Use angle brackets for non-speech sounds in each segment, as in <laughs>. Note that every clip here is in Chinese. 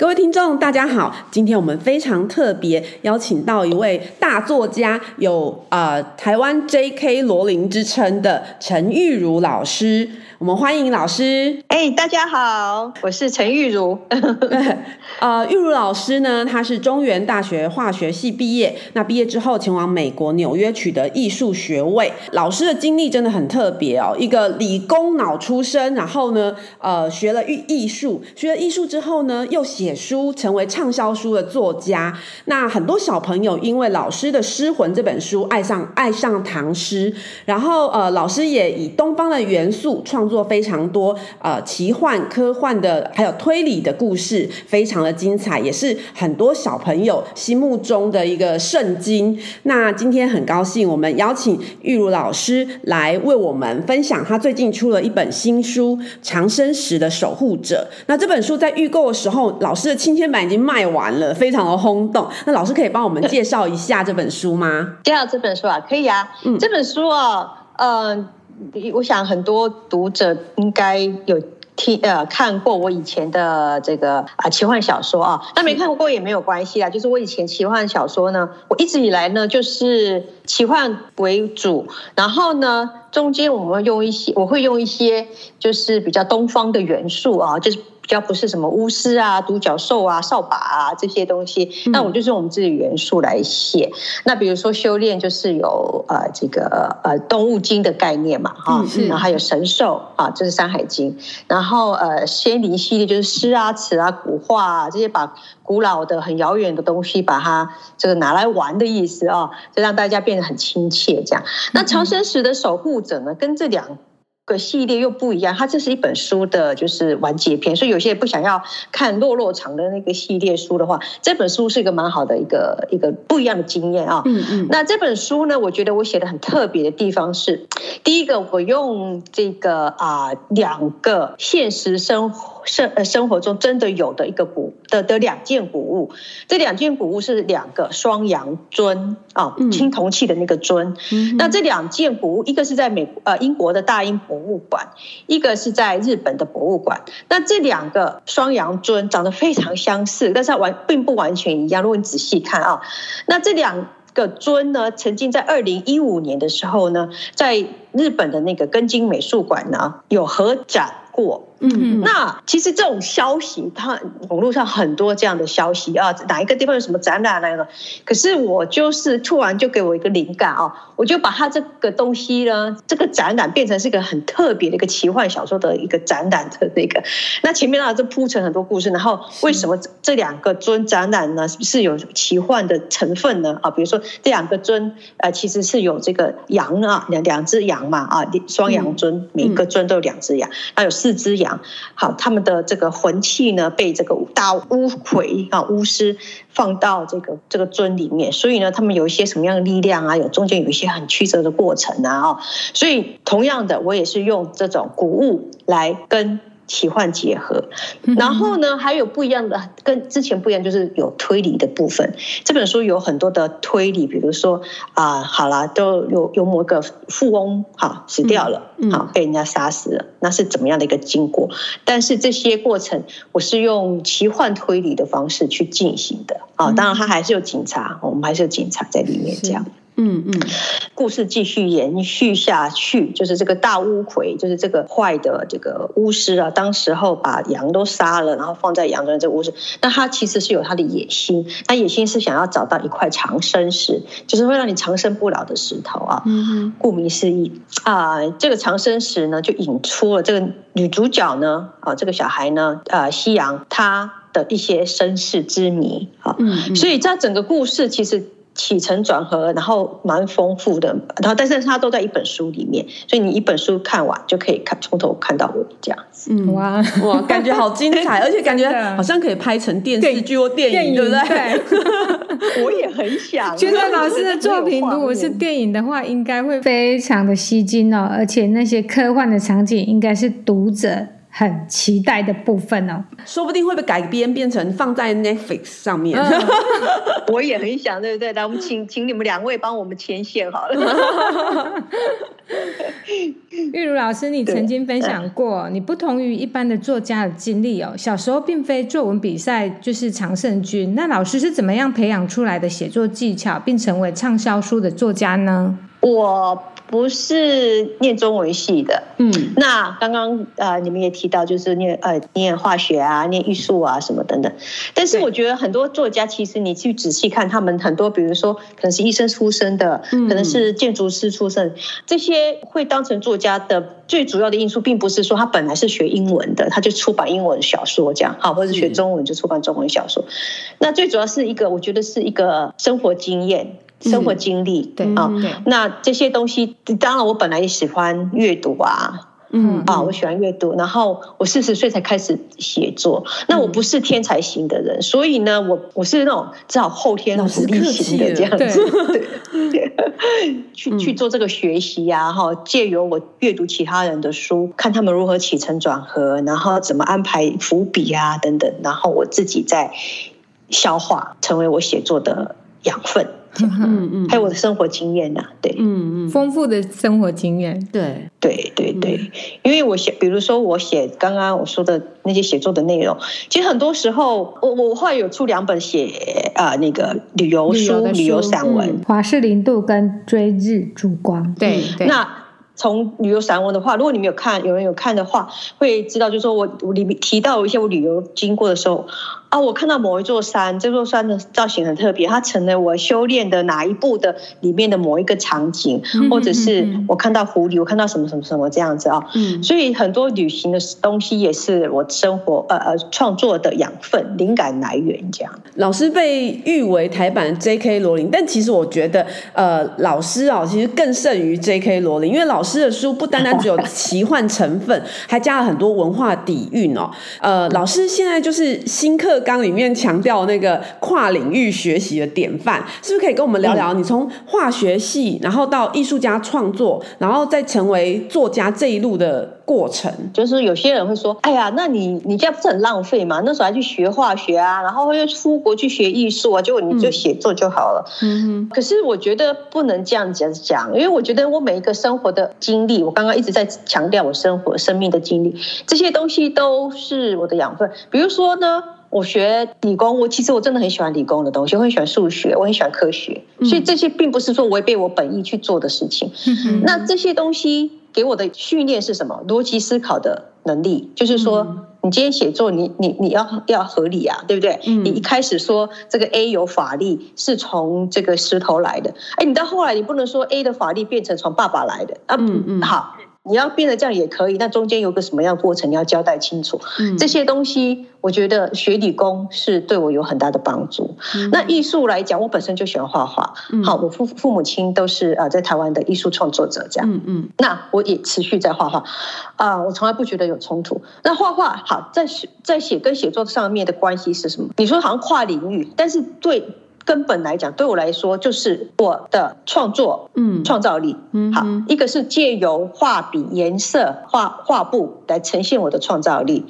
各位听众，大家好。今天我们非常特别，邀请到一位大作家，有呃台湾 J.K. 罗琳之称的陈玉如老师。我们欢迎老师。哎、欸，大家好，我是陈玉如。呃，<laughs> 玉如老师呢，他是中原大学化学系毕业。那毕业之后，前往美国纽约取得艺术学位。老师的经历真的很特别哦，一个理工脑出身，然后呢，呃，学了艺艺术，学了艺术之后呢，又写书，成为畅销书的作家。那很多小朋友因为老师的《诗魂》这本书，爱上爱上唐诗。然后呃，老师也以东方的元素创作非常多呃奇幻、科幻的，还有推理的故事，非常的精彩，也是很多小朋友心目中的一个圣经。那今天很高兴，我们邀请玉如老师来为我们分享他最近出了一本新书《长生石的守护者》。那这本书在预购的时候，老师的亲签版已经卖完了，非常的轰动。那老师可以帮我们介绍一下这本书吗？介绍这本书啊，可以啊。嗯，这本书啊，呃。我想很多读者应该有听呃看过我以前的这个啊奇幻小说啊，那没看过也没有关系啊。就是我以前奇幻小说呢，我一直以来呢就是奇幻为主，然后呢中间我们会用一些，我会用一些就是比较东方的元素啊，就是。比较不是什么巫师啊、独角兽啊、扫把啊这些东西，那我就是用我们自己的元素来写。嗯、那比如说修炼，就是有呃这个呃动物精的概念嘛，哈、嗯，然后还有神兽啊，这、就是《山海经》。然后呃仙灵系列就是诗啊、词啊、古画啊这些，把古老的、很遥远的东西，把它这个拿来玩的意思啊，就让大家变得很亲切。这样，那长生石的守护者呢，跟这两。个系列又不一样，它这是一本书的，就是完结篇，所以有些人不想要看落落长的那个系列书的话，这本书是一个蛮好的一个一个不一样的经验啊。嗯嗯。那这本书呢，我觉得我写的很特别的地方是，第一个我用这个啊两个现实生活。生呃生活中真的有的一个古的的两件古物，这两件古物是两个双阳尊啊，青铜器的那个尊。嗯、那这两件古物，一个是在美呃英国的大英博物馆，一个是在日本的博物馆。那这两个双阳尊长得非常相似，但是它完并不完全一样。如果你仔细看啊，那这两个尊呢，曾经在二零一五年的时候呢，在日本的那个根津美术馆呢有合展过。嗯，那其实这种消息，它网络上很多这样的消息啊，哪一个地方有什么展览来了？可是我就是突然就给我一个灵感啊，我就把它这个东西呢，这个展览变成是一个很特别的一个奇幻小说的一个展览的那个。那前面呢就铺成很多故事，然后为什么这两个尊展览呢是有奇幻的成分呢？啊，比如说这两个尊呃其实是有这个羊啊，两两只羊嘛啊，双羊尊，每个尊都有两只羊，还有四只羊。好，他们的这个魂器呢，被这个大巫魁啊巫师放到这个这个尊里面，所以呢，他们有一些什么样的力量啊？有中间有一些很曲折的过程啊，哦，所以同样的，我也是用这种古物来跟。奇幻结合，然后呢，还有不一样的，跟之前不一样，就是有推理的部分。这本书有很多的推理，比如说啊、呃，好啦，都有有某个富翁哈死掉了，好被人家杀死了，那是怎么样的一个经过？但是这些过程，我是用奇幻推理的方式去进行的啊。当然，他还是有警察，我们还是有警察在里面这样。嗯嗯，故事继续延续下去，就是这个大巫魁，就是这个坏的这个巫师啊，当时候把羊都杀了，然后放在羊庄的这个巫师，那他其实是有他的野心，他野心是想要找到一块长生石，就是会让你长生不老的石头啊。顾名思义啊，这个长生石呢，就引出了这个女主角呢，啊，这个小孩呢，呃，夕阳他的一些身世之谜啊。嗯，所以在整个故事其实。起承转合，然后蛮丰富的，然后但是它都在一本书里面，所以你一本书看完就可以看从头看到尾这样子。嗯，哇 <laughs> 哇，感觉好精彩，而且感觉 <laughs> 好像可以拍成电视剧或电影，对不对？对 <laughs> 我也很想。觉得老师的作品如果是电影的话，应该会非常的吸睛哦，而且那些科幻的场景应该是读者很期待的部分哦。说不定会被改编变成放在 Netflix 上面。嗯、<laughs> 我也很想，对不对？来，我们请请你们两位帮我们牵线好了。<laughs> 玉茹老师，你曾经分享过，你不同于一般的作家的经历哦。小时候并非作文比赛就是常胜军，那老师是怎么样培养出来的写作技巧，并成为畅销书的作家呢？我。不是念中文系的，嗯，那刚刚呃你们也提到，就是念呃念化学啊，念艺术啊什么等等。但是我觉得很多作家，其实你去仔细看，他们很多，比如说可能是医生出身的，可能是建筑师出身，这些会当成作家的最主要的因素，并不是说他本来是学英文的，他就出版英文小说这样，好，或者是学中文就出版中文小说。那最主要是一个，我觉得是一个生活经验。生活经历，嗯、对啊，嗯、那这些东西，当然我本来也喜欢阅读啊，嗯。啊，我喜欢阅读，然后我四十岁才开始写作，嗯、那我不是天才型的人，所以呢，我我是那种只好后天努力型的这样子，对，<laughs> 去去做这个学习呀、啊，哈，借由我阅读其他人的书，看他们如何起承转合，然后怎么安排伏笔啊等等，然后我自己再消化，成为我写作的养分。嗯嗯，还有我的生活经验呐，对，嗯嗯，丰富的生活经验，对。对对对，因为我写，比如说我写刚刚我说的那些写作的内容，其实很多时候，我我会有出两本写啊那个旅游书、旅游散文，《华氏零度》跟《追日烛光》，对对，那。从旅游散文的话，如果你没有看，有人有看的话，会知道，就是说我我里面提到一些我旅游经过的时候，啊，我看到某一座山，这座山的造型很特别，它成了我修炼的哪一部的里面的某一个场景，或者是我看到狐狸，我看到什么什么什么这样子啊，嗯，所以很多旅行的东西也是我生活呃呃创作的养分、灵感来源这样。老师被誉为台版 J.K. 罗琳，但其实我觉得呃老师啊，其实更胜于 J.K. 罗琳，因为老师。诗的书不单单只有奇幻成分，还加了很多文化底蕴哦。呃，老师现在就是新课纲里面强调那个跨领域学习的典范，是不是可以跟我们聊聊？你从化学系，然后到艺术家创作，然后再成为作家这一路的过程？就是有些人会说：“哎呀，那你你这样不是很浪费吗？那时候还去学化学啊，然后又出国去学艺术啊，结果你就写作就好了。”嗯。可是我觉得不能这样子讲，因为我觉得我每一个生活的。经历，我刚刚一直在强调我生活生命的经历，这些东西都是我的养分。比如说呢，我学理工，我其实我真的很喜欢理工的东西，我很喜欢数学，我很喜欢科学，所以这些并不是说违背我本意去做的事情。嗯、那这些东西给我的训练是什么？逻辑思考的能力，就是说。嗯你今天写作，你你你要要合理啊，对不对？嗯、你一开始说这个 A 有法力是从这个石头来的，哎，你到后来你不能说 A 的法力变成从爸爸来的啊，嗯嗯，好。你要变得这样也可以，那中间有个什么样的过程，你要交代清楚。嗯、这些东西，我觉得学理工是对我有很大的帮助。嗯、那艺术来讲，我本身就喜欢画画。嗯、好，我父父母亲都是啊，在台湾的艺术创作者，这样。嗯嗯。那我也持续在画画啊，我从来不觉得有冲突。那画画好，在写在写跟写作上面的关系是什么？你说好像跨领域，但是对。根本来讲，对我来说就是我的创作，嗯，创造力，嗯，好，一个是借由画笔、颜色、画画布来呈现我的创造力，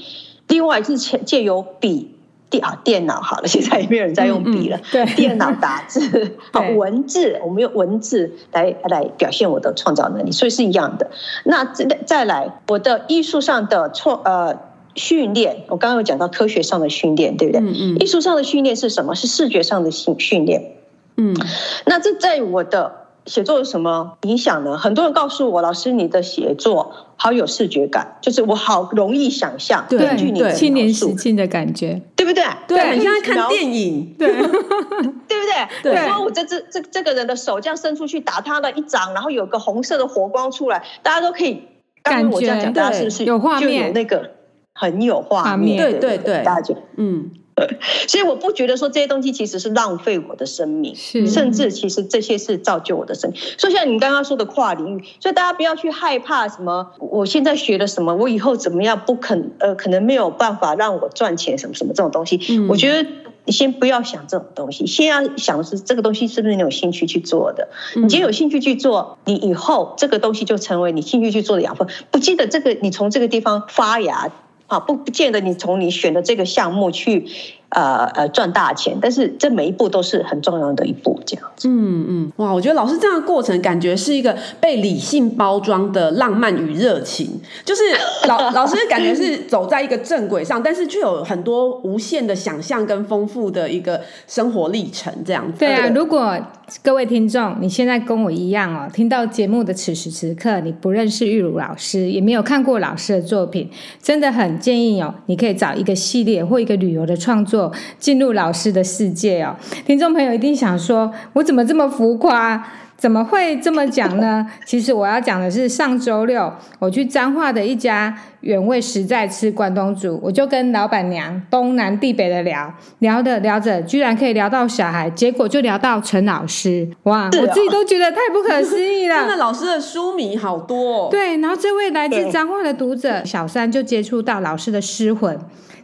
另外是借借由笔电啊电脑，好了，<laughs> 现在也没有人在用笔了，嗯嗯、对，电脑打字，<laughs> 好，文字，我们用文字来来表现我的创造能力，所以是一样的。那再再来，我的艺术上的创呃。训练，我刚刚有讲到科学上的训练，对不对？嗯嗯。艺术上的训练是什么？是视觉上的训训练。嗯。那这在我的写作有什么影响呢？很多人告诉我，老师，你的写作好有视觉感，就是我好容易想象，根据你的亲临实境的感觉，对不对？对，你像在看电影，对，<laughs> 对不对？对。说我这这这这个人的手这样伸出去打他的一掌，然后有个红色的火光出来，大家都可以感觉，大家是不是有画面？就有那个。很有画面，对对对，大家嗯，<laughs> 所以我不觉得说这些东西其实是浪费我的生命，是，甚至其实这些是造就我的生命。所以像你刚刚说的跨领域，所以大家不要去害怕什么，我现在学了什么，我以后怎么样不肯，呃，可能没有办法让我赚钱什么什么这种东西。嗯，我觉得你先不要想这种东西，先要想的是这个东西是不是你有兴趣去做的。你今天有兴趣去做，你以后这个东西就成为你兴趣去做的养分。不记得这个，你从这个地方发芽。啊，不不见得你从你选的这个项目去。呃呃，赚大钱，但是这每一步都是很重要的一步，这样子。嗯嗯，哇，我觉得老师这样的过程，感觉是一个被理性包装的浪漫与热情，就是老 <laughs> 老师感觉是走在一个正轨上，但是却有很多无限的想象跟丰富的一个生活历程，这样子。对啊，如果各位听众你现在跟我一样哦，听到节目的此时此刻，你不认识玉茹老师，也没有看过老师的作品，真的很建议哦，你可以找一个系列或一个旅游的创作。进入老师的世界哦，听众朋友一定想说，我怎么这么浮夸？怎么会这么讲呢？<laughs> 其实我要讲的是，上周六我去彰化的一家原味实在吃关东煮，我就跟老板娘东南地北的聊，聊着聊着，居然可以聊到小孩，结果就聊到陈老师，哇，哦、我自己都觉得太不可思议了。<laughs> 那老师的书迷好多、哦，对，然后这位来自彰化的读者小三就接触到老师的诗魂。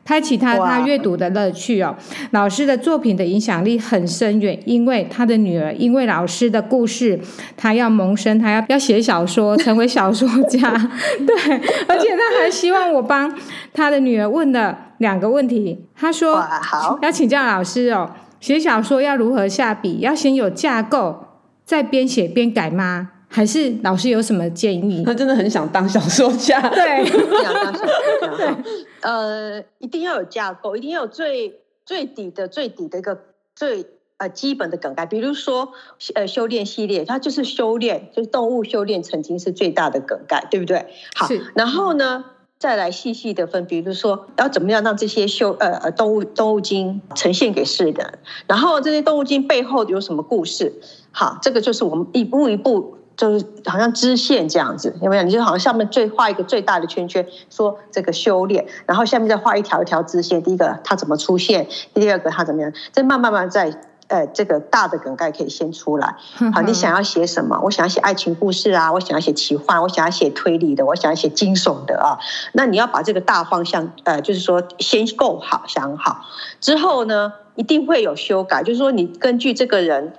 开启他他阅读的乐趣哦，老师的作品的影响力很深远，因为他的女儿因为老师的故事，他要萌生，他要要写小说，成为小说家，<laughs> 对，而且他还希望我帮他的女儿问了两个问题，他说好要请教老师哦，写小说要如何下笔？要先有架构，再边写边改吗？还是老师有什么建议？他真的很想当小说家，对，想当小说家。<laughs> 呃，一定要有架构，一定要有最最底的最底的一个最呃基本的梗概。比如说，呃，修炼系列，它就是修炼，就是动物修炼曾经是最大的梗概，对不对？好，然后呢，再来细细的分，比如说要怎么样让这些修呃呃动物动物精呈现给世人，然后这些动物精背后有什么故事？好，这个就是我们一步一步。就是好像支线这样子，有没有？你就好像上面最画一个最大的圈圈，说这个修炼，然后下面再画一条一条支线。第一个它怎么出现？第二个它怎么样？再慢慢慢在呃这个大的梗概可以先出来。好，你想要写什么？我想要写爱情故事啊，我想要写奇幻，我想要写推理的，我想要写惊悚的啊。那你要把这个大方向，呃，就是说先构好想好之后呢，一定会有修改。就是说你根据这个人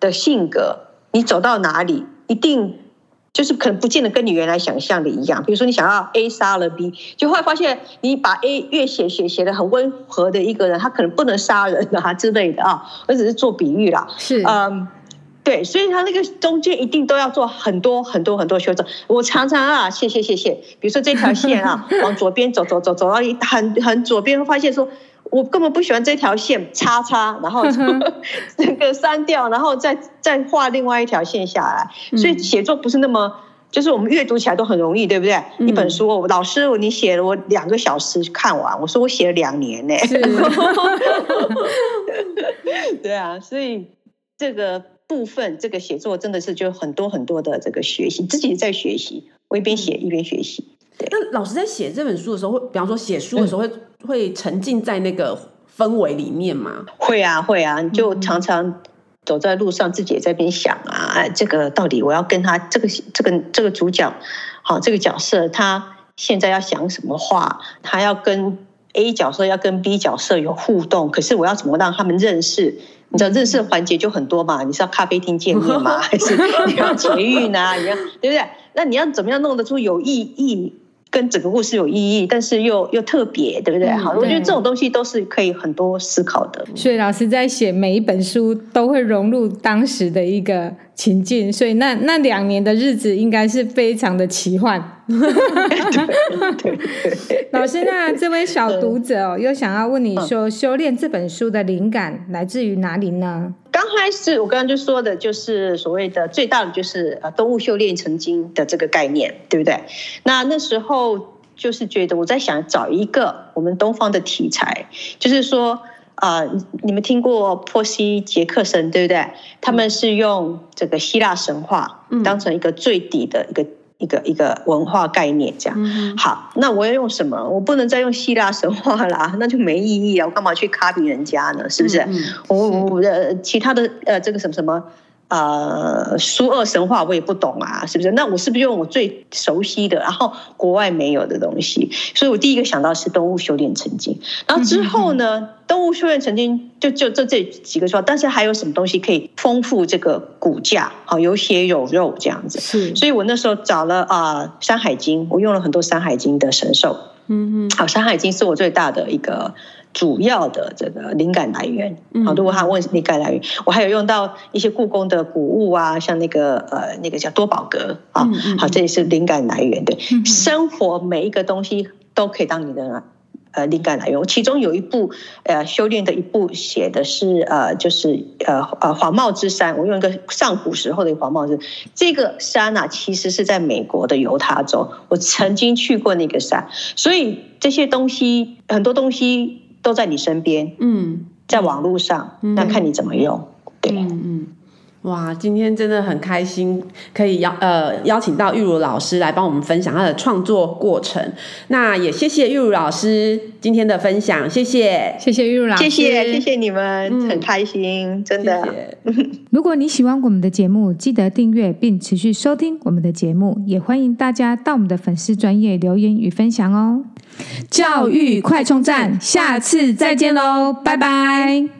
的性格，你走到哪里？一定就是可能不见得跟你原来想象的一样。比如说，你想要 A 杀了 B，就会发现你把 A 越写写写的很温和的一个人，他可能不能杀人啊之类的啊。<laughs> 我只是做比喻啦。是，嗯，对，所以他那个中间一定都要做很多很多很多修正。我常常啊，谢谢谢谢。比如说这条线啊，<laughs> 往左边走走走走到一很很左边，发现说。我根本不喜欢这条线，叉叉，<laughs> 然后 <laughs> 这个删掉，然后再再画另外一条线下来。所以写作不是那么，就是我们阅读起来都很容易，对不对？嗯、一本书，我老师，你写了我两个小时看完，我说我写了两年呢。是 <laughs> 对啊，所以这个部分，这个写作真的是就很多很多的这个学习，自己在学习，我一边写一边学习。那老师在写这本书的时候，会比方说写书的时候会、嗯、会沉浸在那个氛围里面吗？会啊，会啊，你就常常走在路上，自己也在边想啊，哎这个到底我要跟他这个这个这个主角，好，这个角色他现在要想什么话？他要跟 A 角色要跟 B 角色有互动，可是我要怎么让他们认识？你知道认识的环节就很多嘛？你是要咖啡厅见面吗？<laughs> 还是你要捷运啊？你要对不对？那你要怎么样弄得出有意义？跟整个故事有意义，但是又又特别，对不对？嗯、好，我觉得这种东西都是可以很多思考的。所以老师在写每一本书，都会融入当时的一个情境，所以那那两年的日子应该是非常的奇幻。老师，那这位小读者哦，又想要问你说，嗯《修炼》这本书的灵感来自于哪里呢？刚开始我刚刚就说的，就是所谓的最大的就是呃动物修炼成精的这个概念，对不对？那那时候就是觉得我在想找一个我们东方的题材，就是说啊、呃，你们听过波西杰克森对不对？他们是用这个希腊神话当成一个最底的一个。一个一个文化概念这样，嗯、好，那我要用什么？我不能再用希腊神话啦，那就没意义啊！我干嘛去 copy 人家呢？是不是？嗯嗯、我我呃，其他的呃，这个什么什么。呃，苏俄神话我也不懂啊，是不是？那我是不是用我最熟悉的，然后国外没有的东西？所以我第一个想到是动物修炼成精，然后之后呢，动物修炼成精就就这这几个说，但是还有什么东西可以丰富这个骨架？好，有血有肉这样子。是，所以我那时候找了啊、呃《山海经》，我用了很多《山海经》的神兽。嗯嗯，好，山海经是我最大的一个主要的这个灵感来源。好，如果他问灵感来源，我还有用到一些故宫的古物啊，像那个呃那个叫多宝格啊，好，这也是灵感来源。对，生活每一个东西都可以当你的。呃，灵感来源，我其中有一部呃修炼的一部写的是呃，就是呃呃黄帽之山，我用一个上古时候的黄帽之这个山啊，其实是在美国的犹他州，我曾经去过那个山，所以这些东西很多东西都在你身边，嗯，在网络上，那看你怎么用，对，嗯嗯。哇，今天真的很开心，可以邀呃邀请到玉如老师来帮我们分享他的创作过程。那也谢谢玉如老师今天的分享，谢谢，谢谢玉如老师，谢谢谢谢你们，嗯、很开心，真的。谢谢 <laughs> 如果你喜欢我们的节目，记得订阅并持续收听我们的节目，也欢迎大家到我们的粉丝专业留言与分享哦。教育快充站，下次再见喽，拜拜。